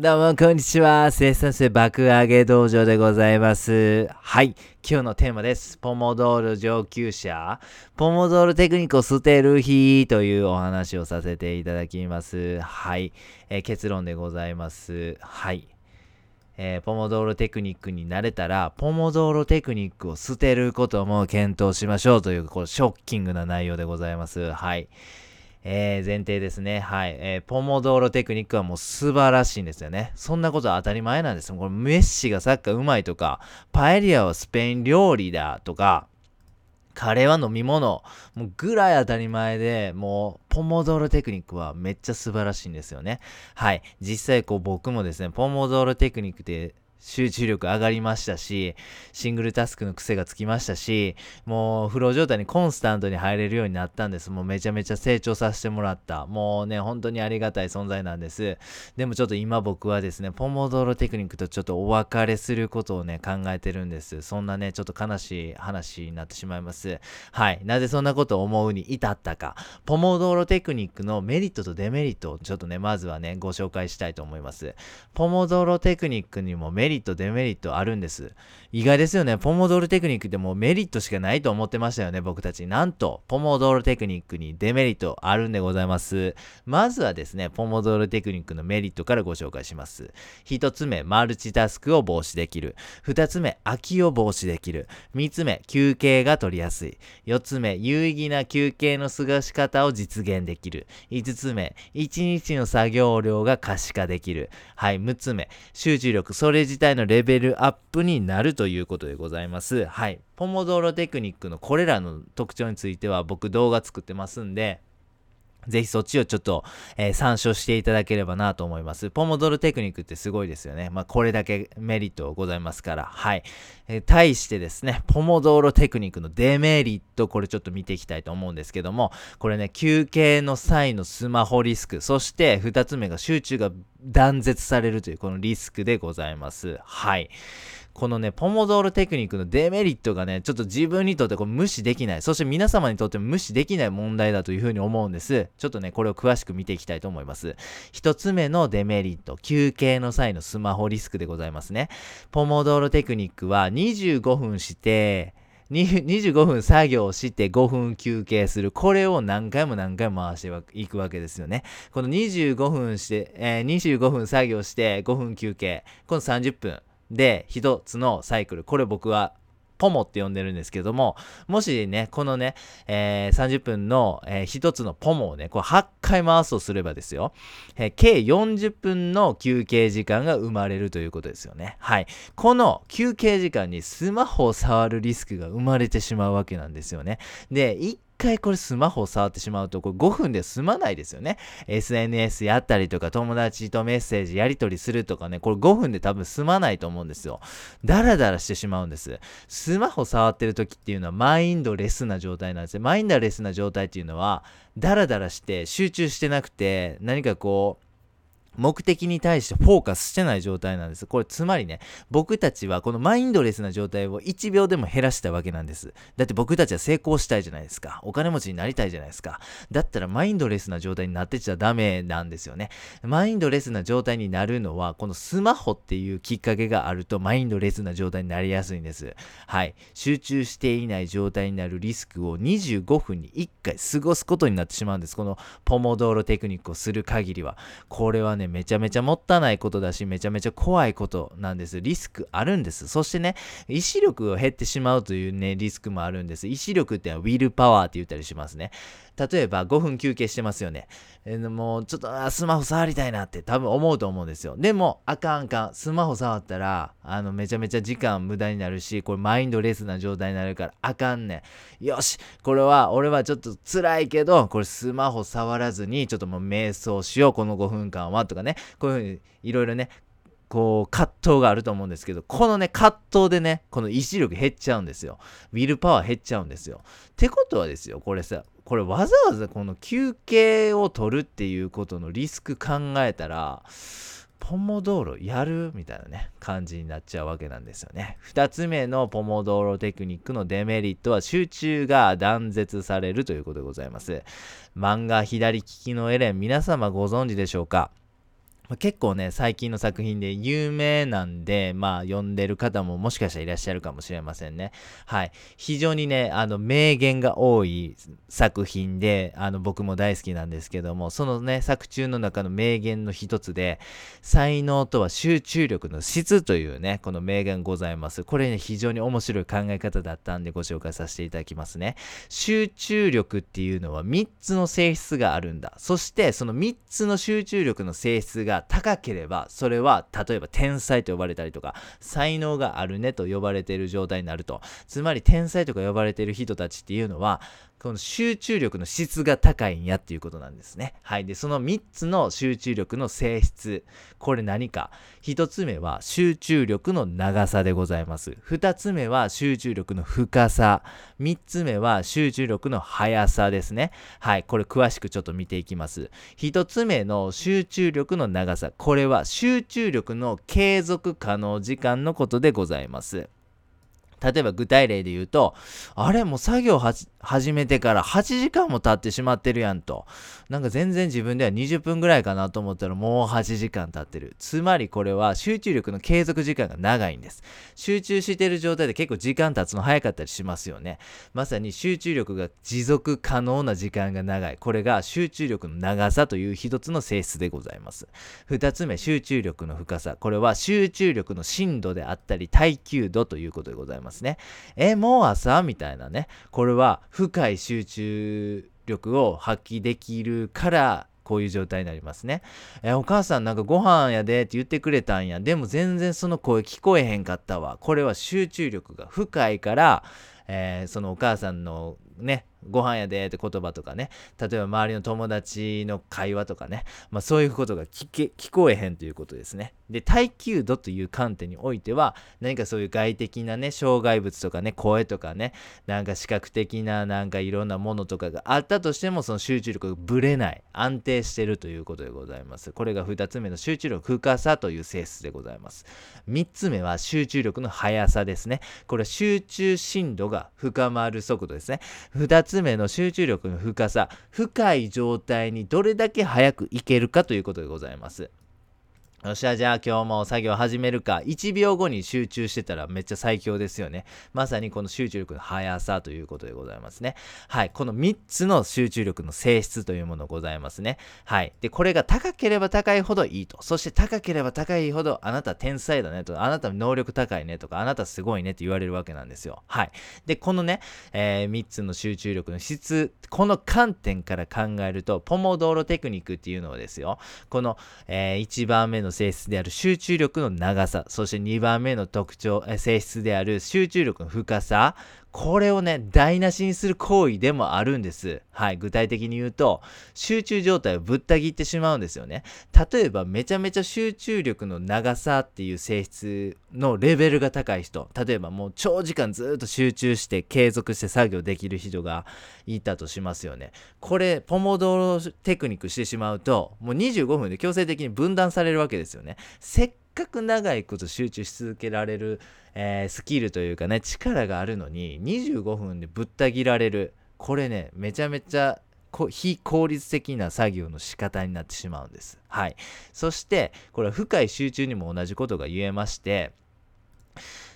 どうも、こんにちは。生産性爆上げ道場でございます。はい。今日のテーマです。ポモドール上級者。ポモドールテクニックを捨てる日というお話をさせていただきます。はい。えー結論でございます。はい。えーポモドーロテクニックに慣れたら、ポモドーロテクニックを捨てることも検討しましょうという、こうショッキングな内容でございます。はい。えー前提ですね。はい、えーポモドーロテクニックはもう素晴らしいんですよね。そんなことは当たり前なんですよ。これメッシがサッカーうまいとか、パエリアはスペイン料理だとか、カレーは飲み物もうぐらい当たり前でもうポモドーロテクニックはめっちゃ素晴らしいんですよねはい実際こう僕もですねポモドーロテクニックで集中力上がりましたしシングルタスクの癖がつきましたしもうフロー状態にコンスタントに入れるようになったんです。もうめちゃめちゃ成長させてもらった。もうね本当にありがたい存在なんです。でもちょっと今僕はですねポモドロテクニックとちょっとお別れすることをね考えてるんです。そんなねちょっと悲しい話になってしまいます。はい。なぜそんなことを思うに至ったか。ポモドロテクニックのメリットとデメリットをちょっとねまずはねご紹介したいと思います。ポモドロテクニックにもメリットリットデメリットあるんです。意外ですよね。ポモドーロテクニックってもメリットしかないと思ってましたよね僕たち。なんとポモドーロテクニックにデメリットあるんでございます。まずはですねポモドーロテクニックのメリットからご紹介します。1つ目マルチタスクを防止できる。2つ目空きを防止できる。3つ目休憩が取りやすい。4つ目有意義な休憩の過ごし方を実現できる。5つ目1日の作業量が可視化できる。はい6つ目集中力それ自体のレベルアップになるということでございます。はい。ポモドーロテクニックのこれらの特徴については僕動画作ってますんでぜひそっちをちょっと、えー参照していただければなと思います。ポモドーロテクニックってすごいですよね。まあ、これだけメリットございますから。はい。えー対してですね、ポモドーロテクニックのデメリット、これちょっと見ていきたいと思うんですけども、これね、休憩の際のスマホリスク、そして2つ目が集中が断絶されるというこのリスクでございます。はい。このね、ポモドーロテクニックのデメリットがね、ちょっと自分にとってこれ無視できない、そして皆様にとっても無視できない問題だというふうに思うんです。ちょっとね、これを詳しく見ていきたいと思います。一つ目のデメリット、休憩の際のスマホリスクでございますね。ポモドーロテクニックは25分して、25分作業して5分休憩する。これを何回も何回も回していくわけですよね。この25分して、えー25分作業して5分休憩。この30分で一つのサイクル。これ僕はポモって呼んでるんですけども、もしね、このね、えー30分の、えー一つのポモをね、こう8回回すとすればですよ、えー計40分の休憩時間が生まれるということですよね。はい。この休憩時間にスマホを触るリスクが生まれてしまうわけなんですよね。で、回これスマホを触ってしまうと、これ5分で済まないですよね。SNS やったりとか、友達とメッセージやり取りするとかね、これ5分で多分済まないと思うんですよ。ダラダラしてしまうんです。スマホ触ってる時っていうのはマインドレスな状態なんですね。マインドレスな状態っていうのは、ダラダラして集中してなくて、何かこう、目的に対してフォーカスしてない状態なんです。これつまりね、僕たちはこのマインドレスな状態を1秒でも減らしたわけなんです。だって僕たちは成功したいじゃないですか。お金持ちになりたいじゃないですか。だったらマインドレスな状態になってちゃダメなんですよね。マインドレスな状態になるのは、このスマホっていうきっかけがあるとマインドレスな状態になりやすいんです。はい。集中していない状態になるリスクを25分に1回過ごすことになってしまうんです。このポモドーロテクニックをする限りは。これはね、めちゃめちゃもったいないことだし、めちゃめちゃ怖いことなんです。リスクあるんです。そしてね、意志力が減ってしまうというね、リスクもあるんです。意志力ってのはウィルパワーって言ったりしますね。例えば5分休憩してますよね。えーもうちょっとスマホ触りたいなって多分思うと思うんですよ。でも、あかんかん。スマホ触ったら、あの、めちゃめちゃ時間無駄になるし、これマインドレスな状態になるから、あかんねん。よし、これは、俺はちょっと辛いけど、これスマホ触らずに、ちょっともう瞑想しよう、この5分間は、とかね。こういうふうに、いろいろね、こう葛藤があると思うんですけどこのね葛藤でねこの意志力減っちゃうんですよ。ウィルパワー減っちゃうんですよ。ってことはですよこれさこれわざわざこの休憩を取るっていうことのリスク考えたらポモドーロやるみたいなね感じになっちゃうわけなんですよね。2つ目のポモドーロテクニックのデメリットは集中が断絶されるということでございます。漫画左利きのエレン皆様ご存知でしょうか、結構ね、最近の作品で有名なんで、まあ、読んでる方ももしかしたらいらっしゃるかもしれませんね。はい。非常にね、あの、名言が多い作品で、あの、僕も大好きなんですけども、そのね、作中の中の名言の一つで、才能とは集中力の質というね、この名言ございます。これね、非常に面白い考え方だったんでご紹介させていただきますね。集中力っていうのは3つの性質があるんだ。そして、その3つの集中力の性質が高ければ、それは例えば天才と呼ばれたりとか、才能があるねと呼ばれている状態になると。つまり天才とか呼ばれている人たちっていうのは、この集中力の質が高いんやっていうことなんですね。はい。で、その3つの集中力の性質。これ何か。1つ目は集中力の長さでございます。2つ目は集中力の深さ。3つ目は集中力の速さですね。はい。これ詳しくちょっと見ていきます。1つ目の集中力の長さ。これは集中力の継続可能時間のことでございます。例えば具体例で言うと、あれもう作業始めてから8時間も経ってしまってるやんと。なんか全然自分では20分ぐらいかなと思ったらもう8時間経ってる。つまりこれは集中力の継続時間が長いんです。集中してる状態で結構時間経つの早かったりしますよね。まさに集中力が持続可能な時間が長い。これが集中力の長さという一つの性質でございます。二つ目、集中力の深さ。これは集中力の深度であったり耐久度ということでございます。ますね。え、もう朝みたいなね。これは深い集中力を発揮できるからこういう状態になりますね。え、お母さんなんかご飯やでって言ってくれたんや。でも全然その声聞こえへんかったわ。これは集中力が深いから、えー、そのお母さんのね、ご飯やでって言葉とかね、例えば周りの友達の会話とかね、まあそういうことが聞け、聞こえへんということですね。で、耐久度という観点においては、何かそういう外的なね、障害物とかね、声とかね、なんか視覚的ななんかいろんなものとかがあったとしても、その集中力がぶれない、安定してるということでございます。これが2つ目の集中力深さという性質でございます。3つ目は集中力の速さですね。これは集中深度が深まる速度ですね。2つ目の集中力の深さ。深い状態にどれだけ早くいけるかということでございます。よっしゃ、じゃあ今日も作業始めるか。1秒後に集中してたらめっちゃ最強ですよね。まさにこの集中力の速さということでございますね。はい。この3つの集中力の性質というものございますね。はい。で、これが高ければ高いほどいいと。そして高ければ高いほどあなた天才だねと。あなた能力高いねとか、あなたすごいねって言われるわけなんですよ。はい。で、このね、えー、3つの集中力の質、この観点から考えると、ポモドーロテクニックっていうのをですよ。この、えー、1番目の性質である集中力の長さ、そして2番目の特徴、性質である集中力の深さ、これをね、台無しにする行為でもあるんです。はい。具体的に言うと、集中状態をぶった切ってしまうんですよね。例えば、めちゃめちゃ集中力の長さっていう性質のレベルが高い人。例えば、もう長時間ずっと集中して継続して作業できる人がいたとしますよね。これ、ポモドロテクニックしてしまうと、もう25分で強制的に分断されるわけですよね。せっかく長いこと集中し続けられる、えー、スキルというかね力があるのに25分でぶった切られるこれねめちゃめちゃ非効率的な作業の仕方になってしまうんです。はい。そして、これは深い集中にも同じことが言えまして、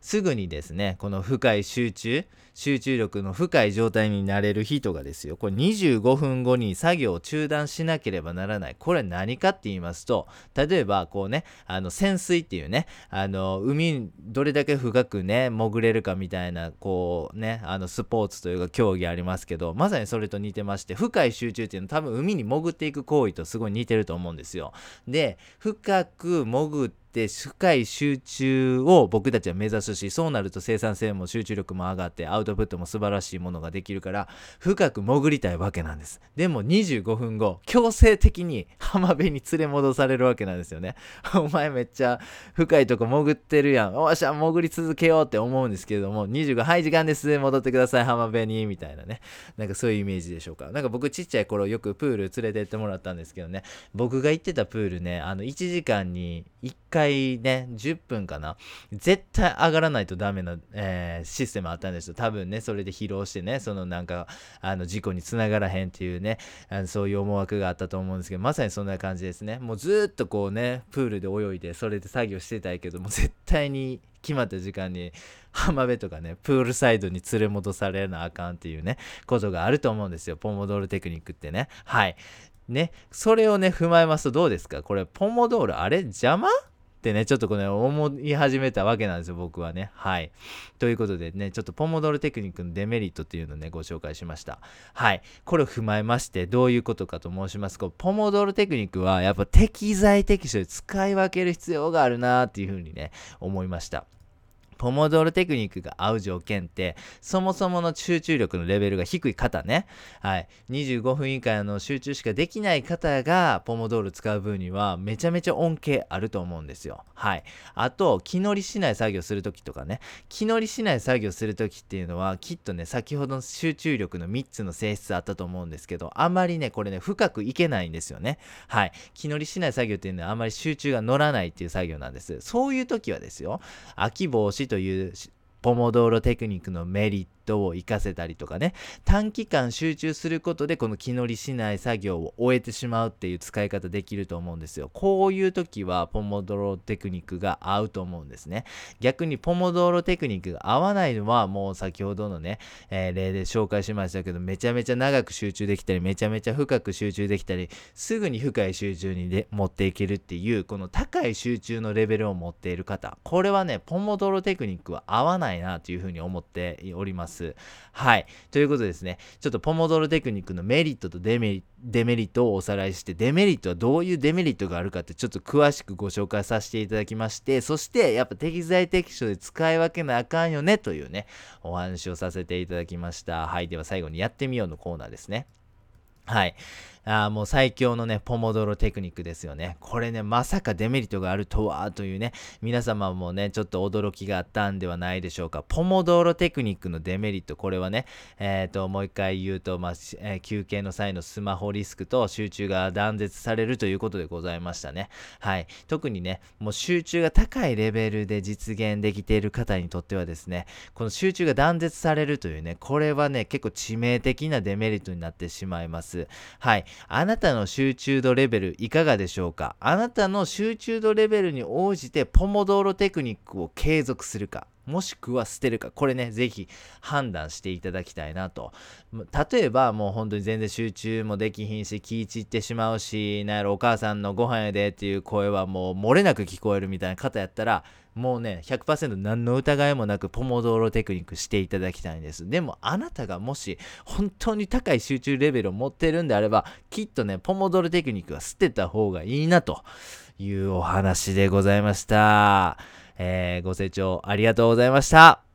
すぐにですね、この深い集中、集中力の深い状態になれる人がですよ、これ25分後に作業を中断しなければならない。これ何かって言いますと、例えばこうね、あの潜水っていうね、あの海どれだけ深くね、潜れるかみたいな、こうね、あのスポーツというか競技ありますけど、まさにそれと似てまして、深い集中っていうのは多分海に潜っていく行為とすごい似てると思うんですよ。で、深く潜ってっ深い集中を僕たちは目指すしそうなると生産性も集中力も上がってアウトプットも素晴らしいものができるから深く潜りたいわけなんです。でも25分後強制的に浜辺に連れ戻されるわけなんですよね。お前めっちゃ深いとこ潜ってるやん。おっしゃ潜り続けようって思うんですけれども25はい時間です戻ってください浜辺にみたいなね。なんかそういうイメージでしょうか。なんか僕ちっちゃい頃よくプール連れてってもらったんですけどね。僕が行ってたプールねあの1時間に1回ね、10分かな。絶対上がらないとダメな、えー、システムあったんですよ。多多分ねそれで疲労してねそのなんかあの事故につながらへんっていうねあのそういう思惑があったと思うんですけどまさにそんな感じですね。もうずっとこうねプールで泳いでそれで作業してたいけども絶対に決まった時間に浜辺とかねプールサイドに連れ戻されなあかんっていうねことがあると思うんですよ。ポモドールテクニックってね。はい。ね。それをね踏まえますとどうですか？これポモドールあれ邪魔？ってね、ちょっとこれ思い始めたわけなんですよ、僕はね。はい。ということでね、ちょっとポモドールテクニックのデメリットっていうのをね、ご紹介しました。はい。これを踏まえまして、どういうことかと申しますと、ポモドールテクニックはやっぱ適材適所で使い分ける必要があるなっていうふうにね、思いました。ポモドールテクニックが合う条件って、そもそもの集中力のレベルが低い方ね。はい。25分以下の集中しかできない方が、ポモドール使う分には、めちゃめちゃ恩恵あると思うんですよ。はい。あと、気乗りしない作業するときとかね。気乗りしない作業するときっていうのは、きっとね、先ほどの集中力の3つの性質あったと思うんですけど、あまりね、これね、深くいけないんですよね。はい。気乗りしない作業っていうのは、あまり集中が乗らないっていう作業なんです。そういう時はですよ、秋防止というポモドーロテクニックのメリットを活かせたりとかね短期間集中することでこの気乗りしない作業を終えてしまうっていう使い方できると思うんですよこういう時はポモドロテクニックが合うと思うんですね逆にポモドロテクニックが合わないのはもう先ほどのね、えー、例で紹介しましたけどめちゃめちゃ長く集中できたりめちゃめちゃ深く集中できたりすぐに深い集中にで持っていけるっていうこの高い集中のレベルを持っている方これはねポモドロテクニックは合わないなというふうに思っております。。はい。ということですね、ちょっとポモドロテクニックのメリットとデメリットをおさらいして、デメリットはどういうデメリットがあるかってちょっと詳しくご紹介させていただきまして、そしてやっぱ適材適所で使い分けなあかんよねというね、お話をさせていただきました。はい。では最後にやってみようのコーナーですね。はい。あもう最強のね、ポモドロテクニックですよね。これね、まさかデメリットがあるとは、というね、皆様もね、ちょっと驚きがあったんではないでしょうか。ポモドロテクニックのデメリット、これはね、えっ、ー、と、もう一回言うと、まあ、えー、休憩の際のスマホリスクと集中が断絶されるということでございましたね。はい。特にね、もう集中が高いレベルで実現できている方にとってはですね、この集中が断絶されるというね、これはね、結構致命的なデメリットになってしまいます。はい。あなたの集中度レベルいかがでしょうか？あなたの集中度レベルに応じてポモドーロテクニックを継続するか。もしくは捨てるかこれねぜひ判断していただきたいなと例えばもう本当に全然集中もできひんし気い散ってしまうしなんやろお母さんのご飯やでっていう声はもう漏れなく聞こえるみたいな方やったらもうね100%何の疑いもなくポモドーロテクニックしていただきたいんですでもあなたがもし本当に高い集中レベルを持ってるんであればきっとねポモドーロテクニックは捨てた方がいいなというお話でございました。えー、ご清聴ありがとうございました。